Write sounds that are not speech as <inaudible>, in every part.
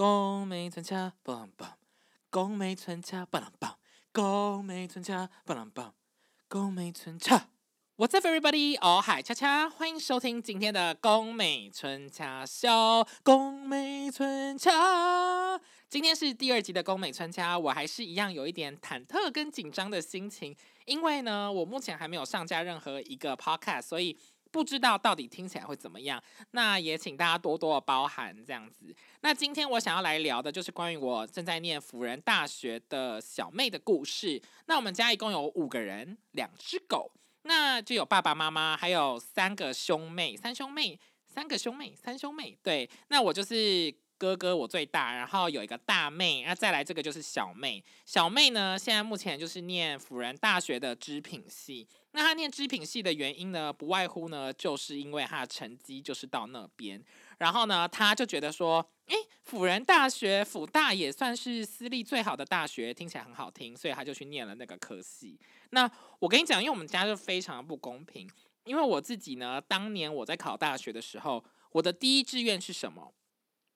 宫美村恰梆梆，宫美村恰梆梆，宫美村恰梆梆，宫美村恰。What's up, everybody？哦嗨，恰恰，欢迎收听今天的宫美村恰秀。宫美村恰，今天是第二集的宫美村恰，我还是一样有一点忐忑跟紧张的心情，因为呢，我目前还没有上架任何一个 podcast，所以。不知道到底听起来会怎么样，那也请大家多多的包涵这样子。那今天我想要来聊的就是关于我正在念辅仁大学的小妹的故事。那我们家一共有五个人，两只狗，那就有爸爸妈妈，还有三个兄妹，三兄妹，三个兄妹，三兄妹。对，那我就是哥哥，我最大，然后有一个大妹，那再来这个就是小妹。小妹呢，现在目前就是念辅仁大学的织品系。那她念织品系的原因呢，不外乎呢，就是因为她的成绩就是到那边，然后呢，她就觉得说，诶，辅仁大学辅大也算是私立最好的大学，听起来很好听，所以她就去念了那个科系。那我跟你讲，因为我们家就非常的不公平，因为我自己呢，当年我在考大学的时候，我的第一志愿是什么？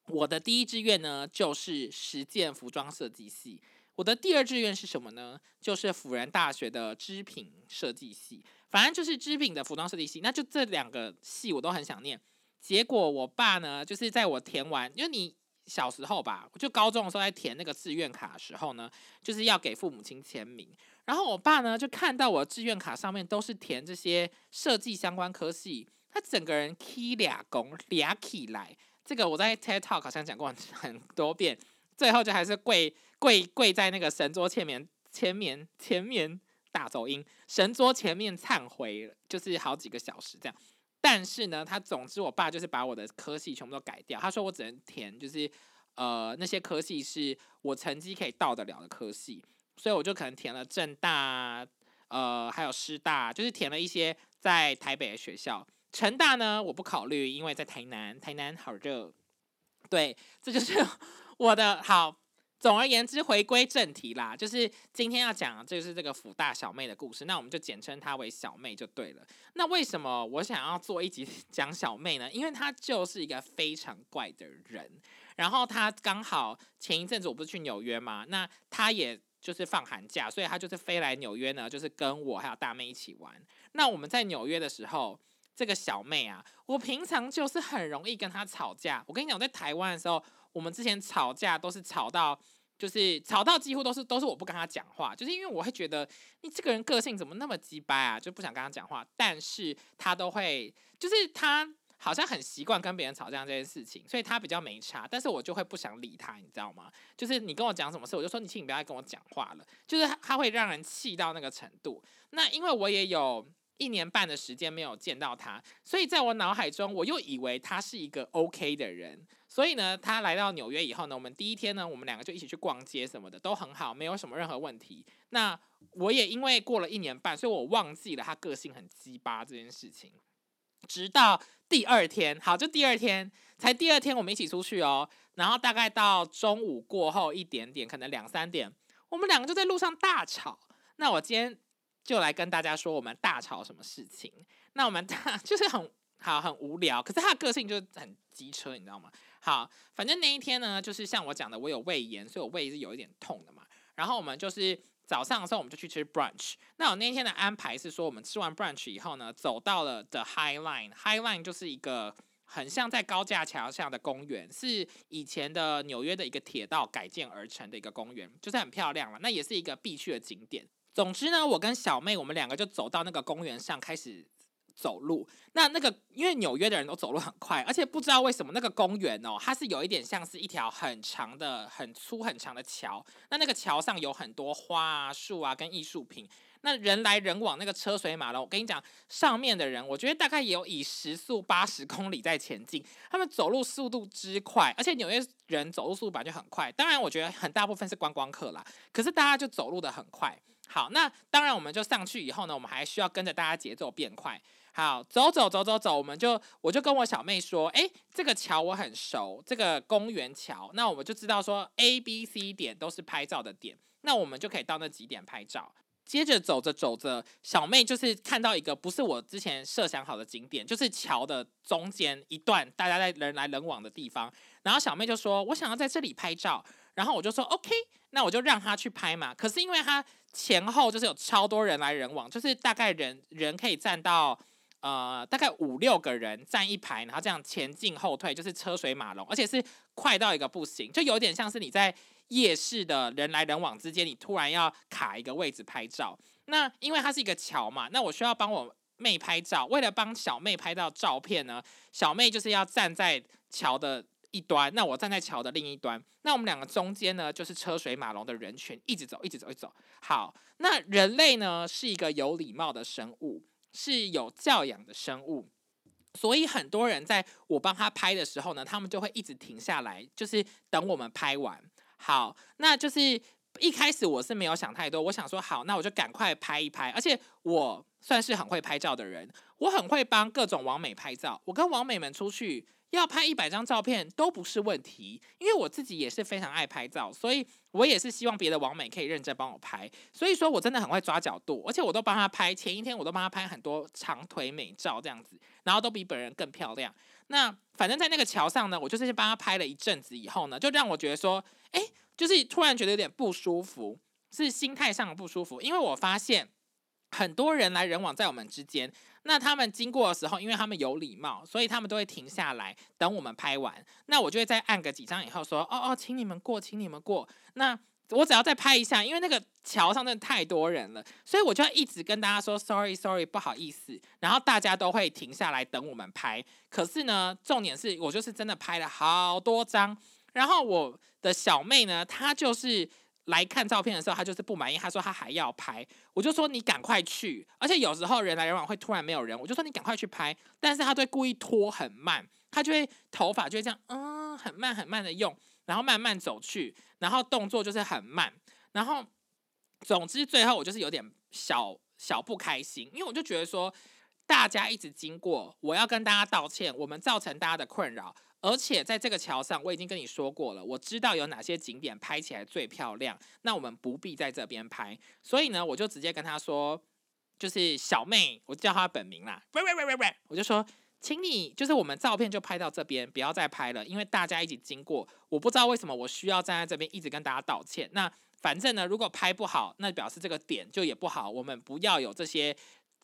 我的第一志愿呢，就是实践服装设计系。我的第二志愿是什么呢？就是辅仁大学的织品设计系，反正就是织品的服装设计系。那就这两个系我都很想念。结果我爸呢，就是在我填完，因为你小时候吧，就高中的时候在填那个志愿卡的时候呢，就是要给父母亲签名。然后我爸呢，就看到我志愿卡上面都是填这些设计相关科系，他整个人 k 俩公俩起来。这个我在 TED Talk 好像讲过很 <laughs> 多遍。最后就还是跪跪跪在那个神桌前面前面前面大走音，神桌前面忏悔，就是好几个小时这样。但是呢，他总之我爸就是把我的科系全部都改掉，他说我只能填就是呃那些科系是我成绩可以到得了的科系，所以我就可能填了正大呃还有师大，就是填了一些在台北的学校。成大呢我不考虑，因为在台南，台南好热。对，这就是。<laughs> 我的好，总而言之，回归正题啦，就是今天要讲，就是这个福大小妹的故事，那我们就简称她为小妹就对了。那为什么我想要做一集 <laughs> 讲小妹呢？因为她就是一个非常怪的人，然后她刚好前一阵子我不是去纽约嘛，那她也就是放寒假，所以她就是飞来纽约呢，就是跟我还有大妹一起玩。那我们在纽约的时候，这个小妹啊，我平常就是很容易跟她吵架。我跟你讲，在台湾的时候。我们之前吵架都是吵到，就是吵到几乎都是都是我不跟她讲话，就是因为我会觉得你这个人个性怎么那么鸡掰啊，就不想跟她讲话。但是她都会，就是她好像很习惯跟别人吵架这件事情，所以她比较没差。但是我就会不想理她，你知道吗？就是你跟我讲什么事，我就说你请你不要跟我讲话了。就是她会让人气到那个程度。那因为我也有一年半的时间没有见到他，所以在我脑海中我又以为他是一个 OK 的人。所以呢，他来到纽约以后呢，我们第一天呢，我们两个就一起去逛街什么的，都很好，没有什么任何问题。那我也因为过了一年半，所以我忘记了他个性很鸡巴这件事情。直到第二天，好，就第二天，才第二天我们一起出去哦。然后大概到中午过后一点点，可能两三点，我们两个就在路上大吵。那我今天就来跟大家说，我们大吵什么事情？那我们大 <laughs> 就是很好，很无聊。可是他的个性就很机车，你知道吗？好，反正那一天呢，就是像我讲的，我有胃炎，所以我胃是有一点痛的嘛。然后我们就是早上的时候，我们就去吃 brunch。那我那一天的安排是说，我们吃完 brunch 以后呢，走到了 The High Line。High Line 就是一个很像在高架桥下的公园，是以前的纽约的一个铁道改建而成的一个公园，就是很漂亮了。那也是一个必去的景点。总之呢，我跟小妹，我们两个就走到那个公园上开始。走路，那那个因为纽约的人都走路很快，而且不知道为什么那个公园哦，它是有一点像是一条很长的、很粗、很长的桥。那那个桥上有很多花啊、树啊跟艺术品。那人来人往，那个车水马龙。我跟你讲，上面的人，我觉得大概也有以时速八十公里在前进，他们走路速度之快，而且纽约人走路速度本来就很快。当然，我觉得很大部分是观光客啦，可是大家就走路的很快。好，那当然我们就上去以后呢，我们还需要跟着大家节奏变快。好，走走走走走，我们就我就跟我小妹说，哎，这个桥我很熟，这个公园桥，那我们就知道说 A、B、C 点都是拍照的点，那我们就可以到那几点拍照。接着走着走着，小妹就是看到一个不是我之前设想好的景点，就是桥的中间一段大家在人来人往的地方。然后小妹就说：“我想要在这里拍照。”然后我就说：“OK，那我就让她去拍嘛。”可是因为她前后就是有超多人来人往，就是大概人人可以站到呃大概五六个人站一排，然后这样前进后退，就是车水马龙，而且是快到一个不行，就有点像是你在。夜市的人来人往之间，你突然要卡一个位置拍照，那因为它是一个桥嘛，那我需要帮我妹拍照。为了帮小妹拍到照片呢，小妹就是要站在桥的一端，那我站在桥的另一端，那我们两个中间呢，就是车水马龙的人群，一直走，一直走，一直走。好，那人类呢是一个有礼貌的生物，是有教养的生物，所以很多人在我帮他拍的时候呢，他们就会一直停下来，就是等我们拍完。好，那就是一开始我是没有想太多，我想说好，那我就赶快拍一拍。而且我算是很会拍照的人，我很会帮各种网美拍照。我跟网美们出去要拍一百张照片都不是问题，因为我自己也是非常爱拍照，所以我也是希望别的网美可以认真帮我拍。所以说我真的很会抓角度，而且我都帮他拍。前一天我都帮他拍很多长腿美照这样子，然后都比本人更漂亮。那反正，在那个桥上呢，我就是帮他拍了一阵子以后呢，就让我觉得说。哎，就是突然觉得有点不舒服，是心态上的不舒服，因为我发现很多人来人往在我们之间，那他们经过的时候，因为他们有礼貌，所以他们都会停下来等我们拍完。那我就会再按个几张以后说，哦哦，请你们过，请你们过。那我只要再拍一下，因为那个桥上真的太多人了，所以我就要一直跟大家说，sorry sorry，不好意思。然后大家都会停下来等我们拍。可是呢，重点是我就是真的拍了好多张。然后我的小妹呢，她就是来看照片的时候，他就是不满意，他说他还要拍，我就说你赶快去，而且有时候人来人往会突然没有人，我就说你赶快去拍，但是他对故意拖很慢，他就会头发就会这样，嗯，很慢很慢的用，然后慢慢走去，然后动作就是很慢，然后总之最后我就是有点小小不开心，因为我就觉得说大家一直经过，我要跟大家道歉，我们造成大家的困扰。而且在这个桥上，我已经跟你说过了，我知道有哪些景点拍起来最漂亮，那我们不必在这边拍。所以呢，我就直接跟他说，就是小妹，我叫她本名啦，喂喂喂喂喂，我就说，请你就是我们照片就拍到这边，不要再拍了，因为大家一起经过，我不知道为什么我需要站在这边一直跟大家道歉。那反正呢，如果拍不好，那表示这个点就也不好，我们不要有这些。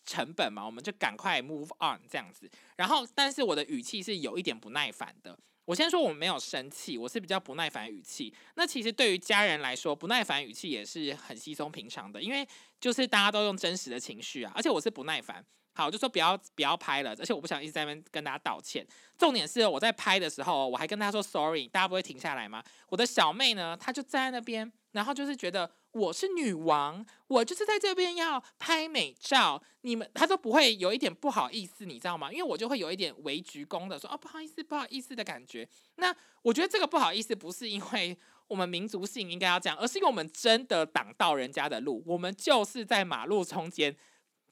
成本嘛，我们就赶快 move on 这样子。然后，但是我的语气是有一点不耐烦的。我先说我没有生气，我是比较不耐烦语气。那其实对于家人来说，不耐烦语气也是很稀松平常的，因为就是大家都用真实的情绪啊。而且我是不耐烦，好，就说不要不要拍了。而且我不想一直在那边跟大家道歉。重点是我在拍的时候，我还跟他说 sorry，大家不会停下来吗？我的小妹呢，她就站在那边，然后就是觉得。我是女王，我就是在这边要拍美照，你们她都不会有一点不好意思，你知道吗？因为我就会有一点微鞠躬的说哦不好意思不好意思的感觉。那我觉得这个不好意思不是因为我们民族性应该要这样，而是因为我们真的挡到人家的路，我们就是在马路中间，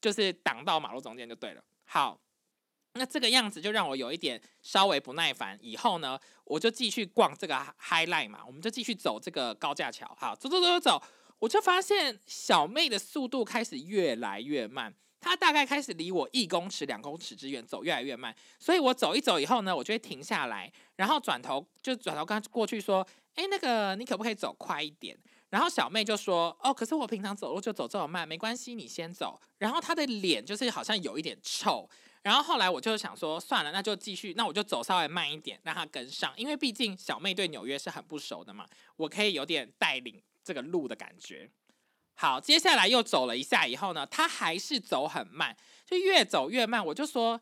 就是挡到马路中间就对了。好。那这个样子就让我有一点稍微不耐烦。以后呢，我就继续逛这个 Highlight 嘛，我们就继续走这个高架桥。好，走走走走走，我就发现小妹的速度开始越来越慢，她大概开始离我一公尺、两公尺之远走越来越慢。所以我走一走以后呢，我就会停下来，然后转头就转头跟过去说：“哎，那个你可不可以走快一点？”然后小妹就说：“哦，可是我平常走路就走这么慢，没关系，你先走。”然后她的脸就是好像有一点臭。然后后来我就想说，算了，那就继续，那我就走稍微慢一点，让她跟上，因为毕竟小妹对纽约是很不熟的嘛，我可以有点带领这个路的感觉。好，接下来又走了一下以后呢，她还是走很慢，就越走越慢。我就说，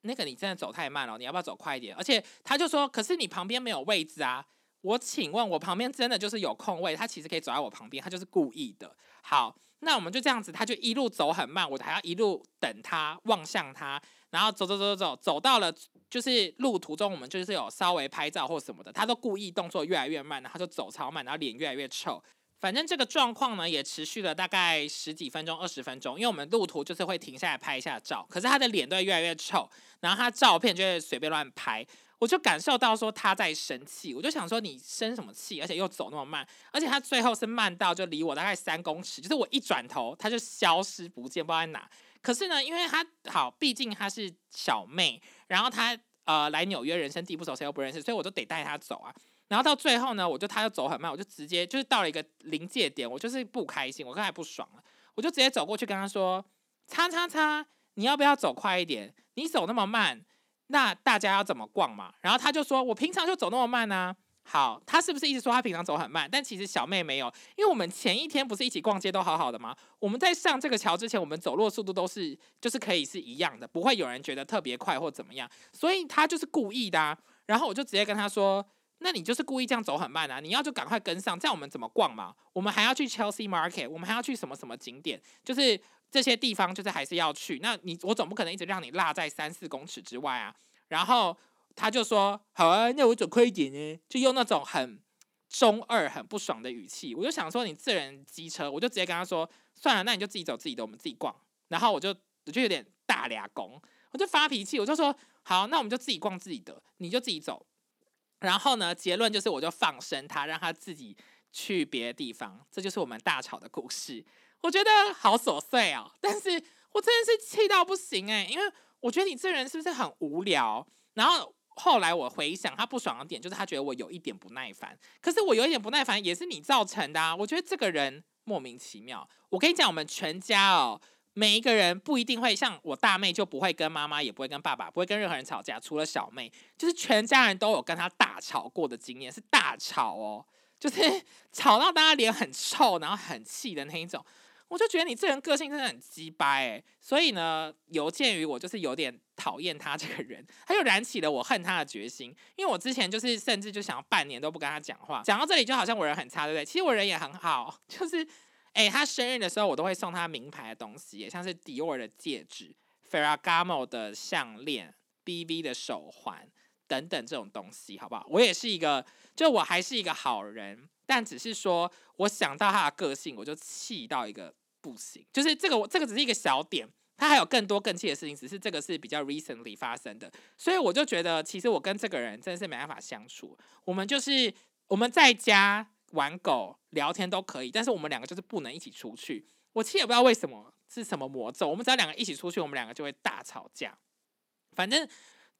那个你真的走太慢了，你要不要走快一点？而且他就说，可是你旁边没有位置啊。我请问，我旁边真的就是有空位，他其实可以走在我旁边，他就是故意的。好，那我们就这样子，他就一路走很慢，我还要一路等他，望向他。然后走走走走走，走到了就是路途中，我们就是有稍微拍照或什么的，他都故意动作越来越慢，然后就走超慢，然后脸越来越臭。反正这个状况呢，也持续了大概十几分钟、二十分钟，因为我们路途就是会停下来拍一下照，可是他的脸都越来越臭，然后他照片就会随便乱拍。我就感受到说他在生气，我就想说你生什么气，而且又走那么慢，而且他最后是慢到就离我大概三公尺，就是我一转头他就消失不见，不知道在哪。可是呢，因为他好，毕竟他是小妹，然后他呃来纽约人生地不熟，谁又不认识，所以我就得带他走啊。然后到最后呢，我就他就走很慢，我就直接就是到了一个临界点，我就是不开心，我刚才不爽了，我就直接走过去跟他说：“叉叉叉，你要不要走快一点？你走那么慢。”那大家要怎么逛嘛？然后他就说：“我平常就走那么慢呢。”好，他是不是一直说他平常走很慢？但其实小妹没有，因为我们前一天不是一起逛街都好好的吗？我们在上这个桥之前，我们走路速度都是就是可以是一样的，不会有人觉得特别快或怎么样。所以他就是故意的啊。然后我就直接跟他说：“那你就是故意这样走很慢啊？你要就赶快跟上，这样我们怎么逛嘛？我们还要去 Chelsea Market，我们还要去什么什么景点？就是这些地方就是还是要去。那你我总不可能一直让你落在三四公尺之外啊。”然后他就说：“好啊，那我走快一点呢。”就用那种很中二、很不爽的语气。我就想说：“你自人机车。”我就直接跟他说：“算了，那你就自己走自己的，我们自己逛。”然后我就我就有点大俩公，我就发脾气，我就说：“好，那我们就自己逛自己的，你就自己走。”然后呢，结论就是我就放生他，让他自己去别的地方。这就是我们大吵的故事。我觉得好琐碎哦，但是我真的是气到不行诶，因为。我觉得你这人是不是很无聊？然后后来我回想，他不爽的点就是他觉得我有一点不耐烦。可是我有一点不耐烦也是你造成的啊！我觉得这个人莫名其妙。我跟你讲，我们全家哦，每一个人不一定会像我大妹，就不会跟妈妈，也不会跟爸爸，不会跟任何人吵架，除了小妹，就是全家人都有跟她大吵过的经验，是大吵哦，就是 <laughs> 吵到大家脸很臭，然后很气的那一种。我就觉得你这人个性真的很鸡掰哎，所以呢，有鉴于我就是有点讨厌他这个人，他就燃起了我恨他的决心。因为我之前就是甚至就想要半年都不跟他讲话。讲到这里就好像我人很差，对不对？其实我人也很好，<laughs> 就是哎，他生日的时候我都会送他名牌的东西，像是迪奥的戒指、Ferragamo 的项链、BV 的手环等等这种东西，好不好？我也是一个，就我还是一个好人。但只是说，我想到他的个性，我就气到一个不行。就是这个，我这个只是一个小点，他还有更多更气的事情，只是这个是比较 recently 发生的。所以我就觉得，其实我跟这个人真的是没办法相处。我们就是我们在家玩狗、聊天都可以，但是我们两个就是不能一起出去。我其实也不知道为什么是什么魔咒，我们只要两个一起出去，我们两个就会大吵架。反正。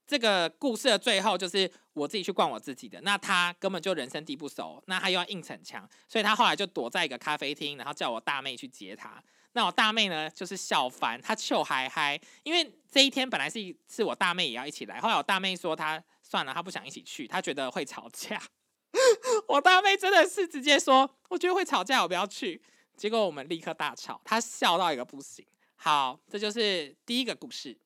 这个故事的最后就是我自己去逛我自己的，那他根本就人生地不熟，那他又要硬逞强，所以他后来就躲在一个咖啡厅，然后叫我大妹去接他。那我大妹呢，就是笑翻，她笑嗨嗨，因为这一天本来是是我大妹也要一起来，后来我大妹说她算了，她不想一起去，她觉得会吵架。<laughs> 我大妹真的是直接说，我觉得会吵架，我不要去。结果我们立刻大吵，她笑到一个不行。好，这就是第一个故事。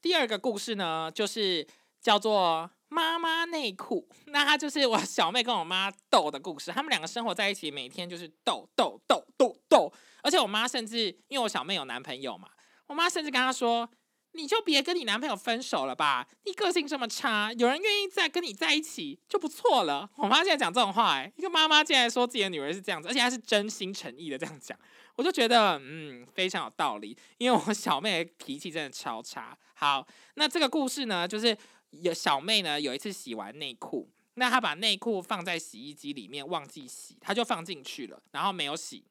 第二个故事呢，就是叫做妈妈内裤。那她就是我小妹跟我妈斗的故事。他们两个生活在一起，每天就是斗斗斗斗斗。而且我妈甚至因为我小妹有男朋友嘛，我妈甚至跟她说：“你就别跟你男朋友分手了吧，你个性这么差，有人愿意再跟你在一起就不错了。”我妈现在讲这种话，哎，一个妈妈竟然说自己的女儿是这样子，而且还是真心诚意的这样讲。我就觉得，嗯，非常有道理，因为我小妹脾气真的超差。好，那这个故事呢，就是有小妹呢有一次洗完内裤，那她把内裤放在洗衣机里面忘记洗，她就放进去了，然后没有洗。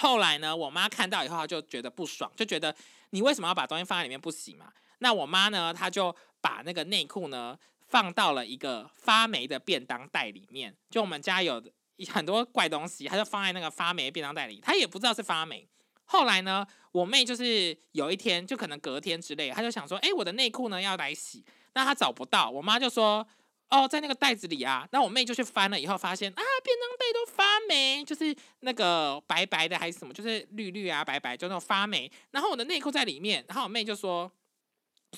后来呢，我妈看到以后，她就觉得不爽，就觉得你为什么要把东西放在里面不洗嘛？那我妈呢，她就把那个内裤呢放到了一个发霉的便当袋里面，就我们家有。很多怪东西，她就放在那个发霉便当袋里，她也不知道是发霉。后来呢，我妹就是有一天，就可能隔天之类，她就想说：“哎，我的内裤呢要来洗。”那她找不到，我妈就说：“哦，在那个袋子里啊。”那我妹就去翻了，以后发现啊，便当袋都发霉，就是那个白白的还是什么，就是绿绿啊白白，就那种发霉。然后我的内裤在里面，然后我妹就说：“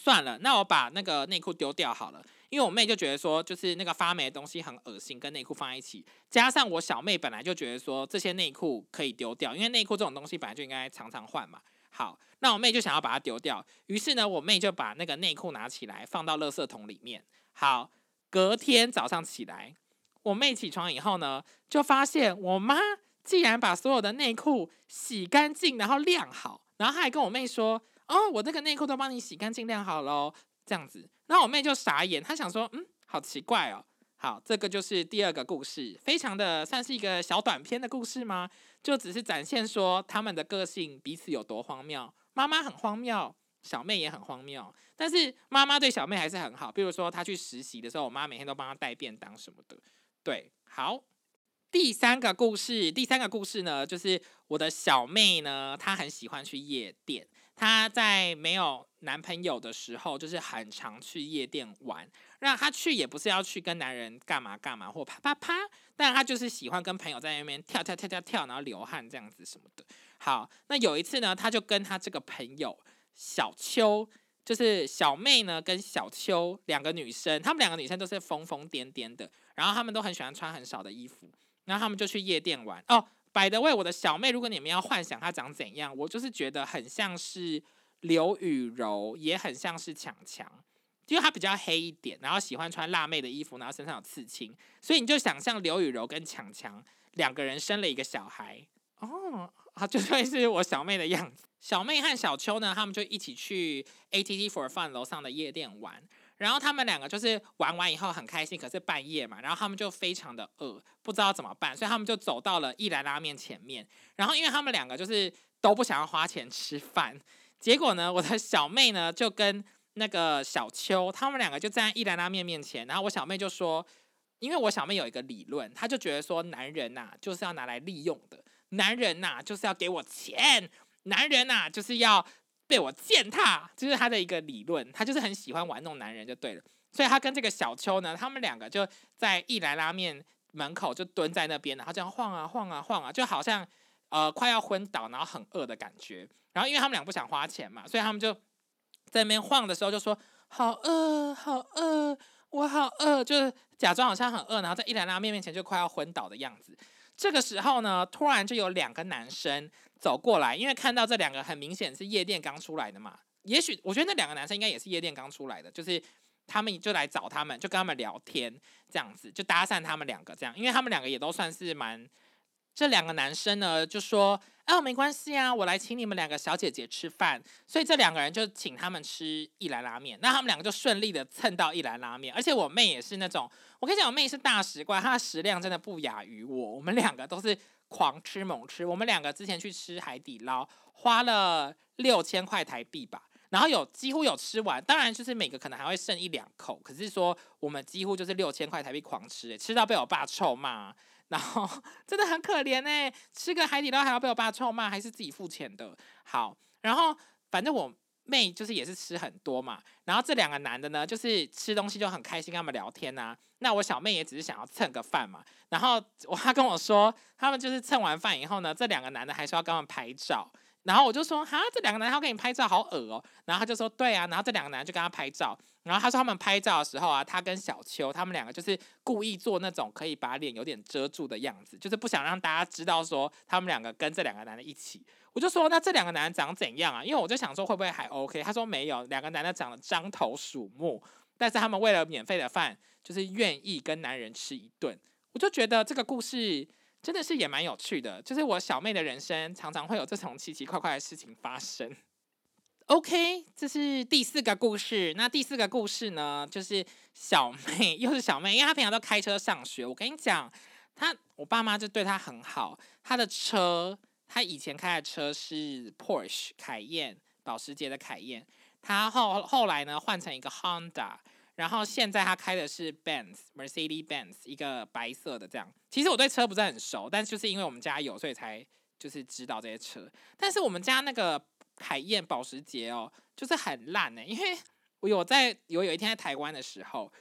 算了，那我把那个内裤丢掉好了。”因为我妹就觉得说，就是那个发霉的东西很恶心，跟内裤放在一起。加上我小妹本来就觉得说，这些内裤可以丢掉，因为内裤这种东西本来就应该常常换嘛。好，那我妹就想要把它丢掉。于是呢，我妹就把那个内裤拿起来放到垃圾桶里面。好，隔天早上起来，我妹起床以后呢，就发现我妈竟然把所有的内裤洗干净，然后晾好，然后她还跟我妹说：“哦，我这个内裤都帮你洗干净晾好喽。”这样子。然后我妹就傻眼，她想说，嗯，好奇怪哦。好，这个就是第二个故事，非常的算是一个小短片的故事吗？就只是展现说他们的个性彼此有多荒谬。妈妈很荒谬，小妹也很荒谬，但是妈妈对小妹还是很好。比如说她去实习的时候，我妈每天都帮她带便当什么的。对，好，第三个故事，第三个故事呢，就是我的小妹呢，她很喜欢去夜店。她在没有男朋友的时候，就是很常去夜店玩。那她去也不是要去跟男人干嘛干嘛或啪啪啪，但她就是喜欢跟朋友在那边跳跳跳跳跳，然后流汗这样子什么的。好，那有一次呢，她就跟她这个朋友小秋，就是小妹呢跟小秋两个女生，她们两个女生都是疯疯癫癫的，然后她们都很喜欢穿很少的衣服，然后她们就去夜店玩哦。摆的位我的小妹，如果你们要幻想她长怎样，我就是觉得很像是刘雨柔，也很像是强强，因为她比较黑一点，然后喜欢穿辣妹的衣服，然后身上有刺青，所以你就想象刘雨柔跟强强两个人生了一个小孩哦，啊，就会是我小妹的样子。小妹和小秋呢，他们就一起去 ATT for Fun 楼上的夜店玩。然后他们两个就是玩完以后很开心，可是半夜嘛，然后他们就非常的饿，不知道怎么办，所以他们就走到了一兰拉面前面。然后因为他们两个就是都不想要花钱吃饭，结果呢，我的小妹呢就跟那个小秋，他们两个就站在一兰拉面面前，然后我小妹就说，因为我小妹有一个理论，她就觉得说，男人呐就是要拿来利用的，男人呐就是要给我钱，男人呐就是要。被我践踏，就是他的一个理论，他就是很喜欢玩弄男人就对了，所以他跟这个小秋呢，他们两个就在一来拉面门口就蹲在那边，然后这样晃啊晃啊晃啊，就好像呃快要昏倒，然后很饿的感觉。然后因为他们俩不想花钱嘛，所以他们就在那边晃的时候就说好饿好饿，我好饿，就是假装好像很饿，然后在一来拉面面前就快要昏倒的样子。这个时候呢，突然就有两个男生。走过来，因为看到这两个很明显是夜店刚出来的嘛，也许我觉得那两个男生应该也是夜店刚出来的，就是他们就来找他们，就跟他们聊天，这样子就搭讪他们两个这样，因为他们两个也都算是蛮，这两个男生呢就说，哦没关系啊，我来请你们两个小姐姐吃饭，所以这两个人就请他们吃一兰拉面，那他们两个就顺利的蹭到一兰拉面，而且我妹也是那种，我跟你讲，我妹是大食怪，她的食量真的不亚于我，我们两个都是。狂吃猛吃，我们两个之前去吃海底捞，花了六千块台币吧，然后有几乎有吃完，当然就是每个可能还会剩一两口，可是说我们几乎就是六千块台币狂吃，吃到被我爸臭骂，然后 <laughs> 真的很可怜哎，吃个海底捞还要被我爸臭骂，还是自己付钱的。好，然后反正我。妹就是也是吃很多嘛，然后这两个男的呢，就是吃东西就很开心，跟他们聊天呐。那我小妹也只是想要蹭个饭嘛，然后我他跟我说，他们就是蹭完饭以后呢，这两个男的还是要跟他们拍照。然后我就说，哈，这两个男的要跟你拍照，好恶哦。然后他就说，对啊。然后这两个男的就跟他拍照。然后他说他们拍照的时候啊，他跟小秋他们两个就是故意做那种可以把脸有点遮住的样子，就是不想让大家知道说他们两个跟这两个男的一起。我就说，那这两个男的长怎样啊？因为我就想说会不会还 OK。他说没有，两个男的长得獐头鼠目，但是他们为了免费的饭，就是愿意跟男人吃一顿。我就觉得这个故事。真的是也蛮有趣的，就是我小妹的人生常常会有这种奇奇怪怪的事情发生。OK，这是第四个故事。那第四个故事呢，就是小妹又是小妹，因为她平常都开车上学。我跟你讲，她我爸妈就对她很好。她的车，他以前开的车是 Porsche 凯宴，保时捷的凯宴。他后后来呢换成一个 Honda。然后现在他开的是 Benz Mercedes Benz 一个白色的这样。其实我对车不是很熟，但就是因为我们家有，所以才就是知道这些车。但是我们家那个凯宴保时捷哦，就是很烂呢。因为我有在有有一天在台湾的时候，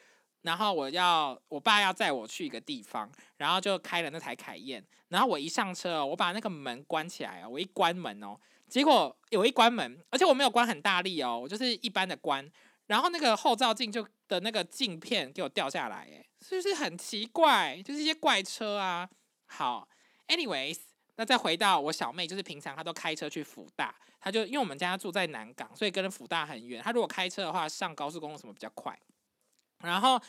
然后我要我爸要载我去一个地方，然后就开了那台凯宴。然后我一上车，我把那个门关起来啊，我一关门哦，结果有一关门，而且我没有关很大力哦，我就是一般的关。然后那个后照镜就的那个镜片给我掉下来，哎，是不是很奇怪？就是一些怪车啊。好，anyways，那再回到我小妹，就是平常她都开车去福大，她就因为我们家住在南港，所以跟福大很远。她如果开车的话，上高速公路什么比较快。然后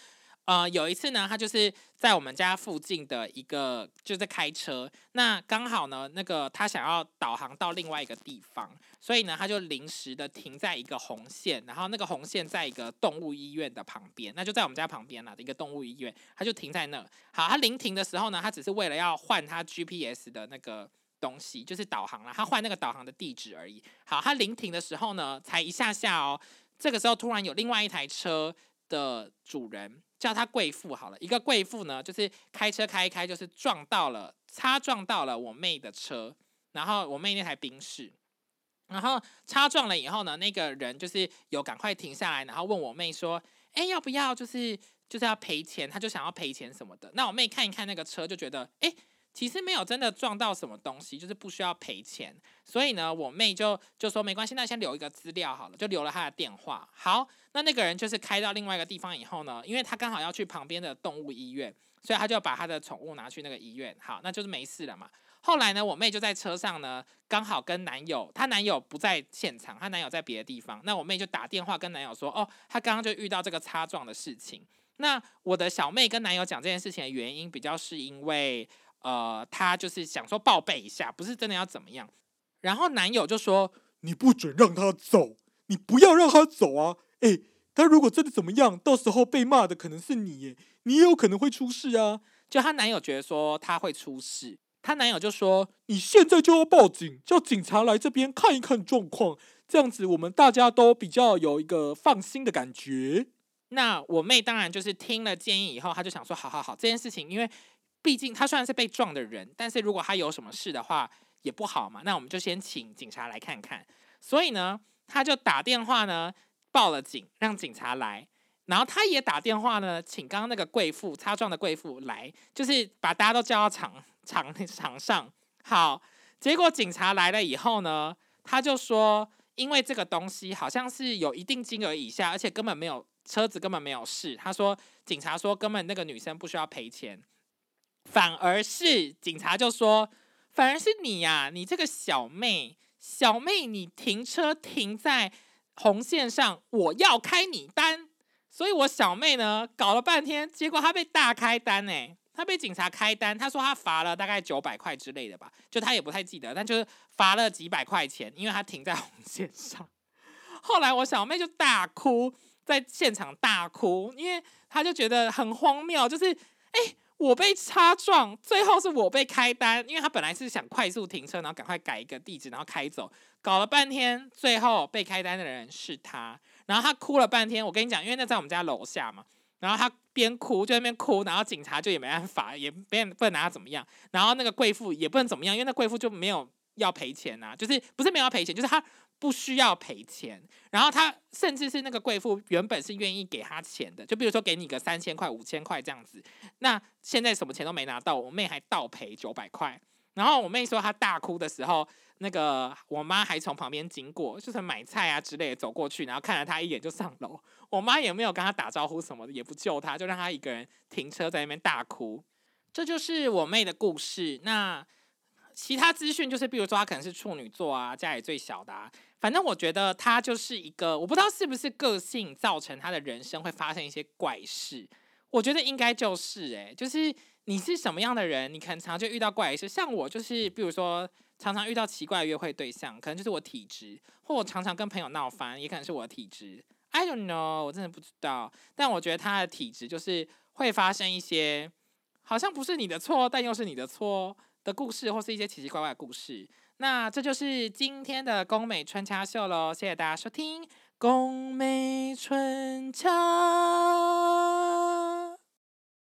呃，有一次呢，他就是在我们家附近的一个，就在开车。那刚好呢，那个他想要导航到另外一个地方，所以呢，他就临时的停在一个红线，然后那个红线在一个动物医院的旁边，那就在我们家旁边啦一个动物医院，他就停在那。好，他临停的时候呢，他只是为了要换他 GPS 的那个东西，就是导航了，他换那个导航的地址而已。好，他临停的时候呢，才一下下哦，这个时候突然有另外一台车的主人。叫他贵妇好了，一个贵妇呢，就是开车开一开，就是撞到了，擦撞到了我妹的车，然后我妹那台宾士，然后擦撞了以后呢，那个人就是有赶快停下来，然后问我妹说：“哎，要不要就是就是要赔钱？”他就想要赔钱什么的。那我妹看一看那个车，就觉得哎。其实没有真的撞到什么东西，就是不需要赔钱。所以呢，我妹就就说没关系，那先留一个资料好了，就留了他的电话。好，那那个人就是开到另外一个地方以后呢，因为他刚好要去旁边的动物医院，所以他就把他的宠物拿去那个医院。好，那就是没事了嘛。后来呢，我妹就在车上呢，刚好跟男友，她男友不在现场，她男友在别的地方。那我妹就打电话跟男友说，哦，她刚刚就遇到这个擦撞的事情。那我的小妹跟男友讲这件事情的原因，比较是因为。呃，他就是想说报备一下，不是真的要怎么样。然后男友就说：“你不准让他走，你不要让他走啊！哎，他如果真的怎么样，到时候被骂的可能是你，耶，你也有可能会出事啊。”就她男友觉得说他会出事，她男友就说：“你现在就要报警，叫警察来这边看一看状况，这样子我们大家都比较有一个放心的感觉。”那我妹当然就是听了建议以后，她就想说：“好好好，这件事情因为。”毕竟他虽然是被撞的人，但是如果他有什么事的话也不好嘛。那我们就先请警察来看看。所以呢，他就打电话呢报了警，让警察来。然后他也打电话呢，请刚刚那个贵妇擦撞的贵妇来，就是把大家都叫到场场 <laughs> 场上。好，结果警察来了以后呢，他就说，因为这个东西好像是有一定金额以下，而且根本没有车子根本没有事。他说，警察说根本那个女生不需要赔钱。反而是警察就说，反而是你呀，你这个小妹，小妹，你停车停在红线上，我要开你单，所以我小妹呢搞了半天，结果她被大开单哎，她被警察开单，她说她罚了大概九百块之类的吧，就她也不太记得，但就是罚了几百块钱，因为她停在红线上。后来我小妹就大哭，在现场大哭，因为她就觉得很荒谬，就是哎。我被擦撞，最后是我被开单，因为他本来是想快速停车，然后赶快改一个地址，然后开走，搞了半天，最后被开单的人是他，然后他哭了半天。我跟你讲，因为那在我们家楼下嘛，然后他边哭就那边哭，然后警察就也没办法，也别不能拿他怎么样，然后那个贵妇也不能怎么样，因为那贵妇就没有要赔钱呐，就是不是没有要赔钱，就是他。不需要赔钱，然后他甚至是那个贵妇原本是愿意给他钱的，就比如说给你个三千块、五千块这样子。那现在什么钱都没拿到，我妹还倒赔九百块。然后我妹说她大哭的时候，那个我妈还从旁边经过，就是买菜啊之类的走过去，然后看了她一眼就上楼。我妈也没有跟她打招呼什么的，也不救她，就让她一个人停车在那边大哭。这就是我妹的故事。那。其他资讯就是，比如说他可能是处女座啊，家里最小的啊。反正我觉得他就是一个，我不知道是不是个性造成他的人生会发生一些怪事。我觉得应该就是，诶，就是你是什么样的人，你可能常就遇到怪事。像我就是，比如说常常遇到奇怪的约会对象，可能就是我体质，或我常常跟朋友闹翻，也可能是我的体质。I don't know，我真的不知道。但我觉得他的体质就是会发生一些，好像不是你的错，但又是你的错。的故事，或是一些奇奇怪怪的故事，那这就是今天的宫美春掐秀喽！谢谢大家收听宫美春掐。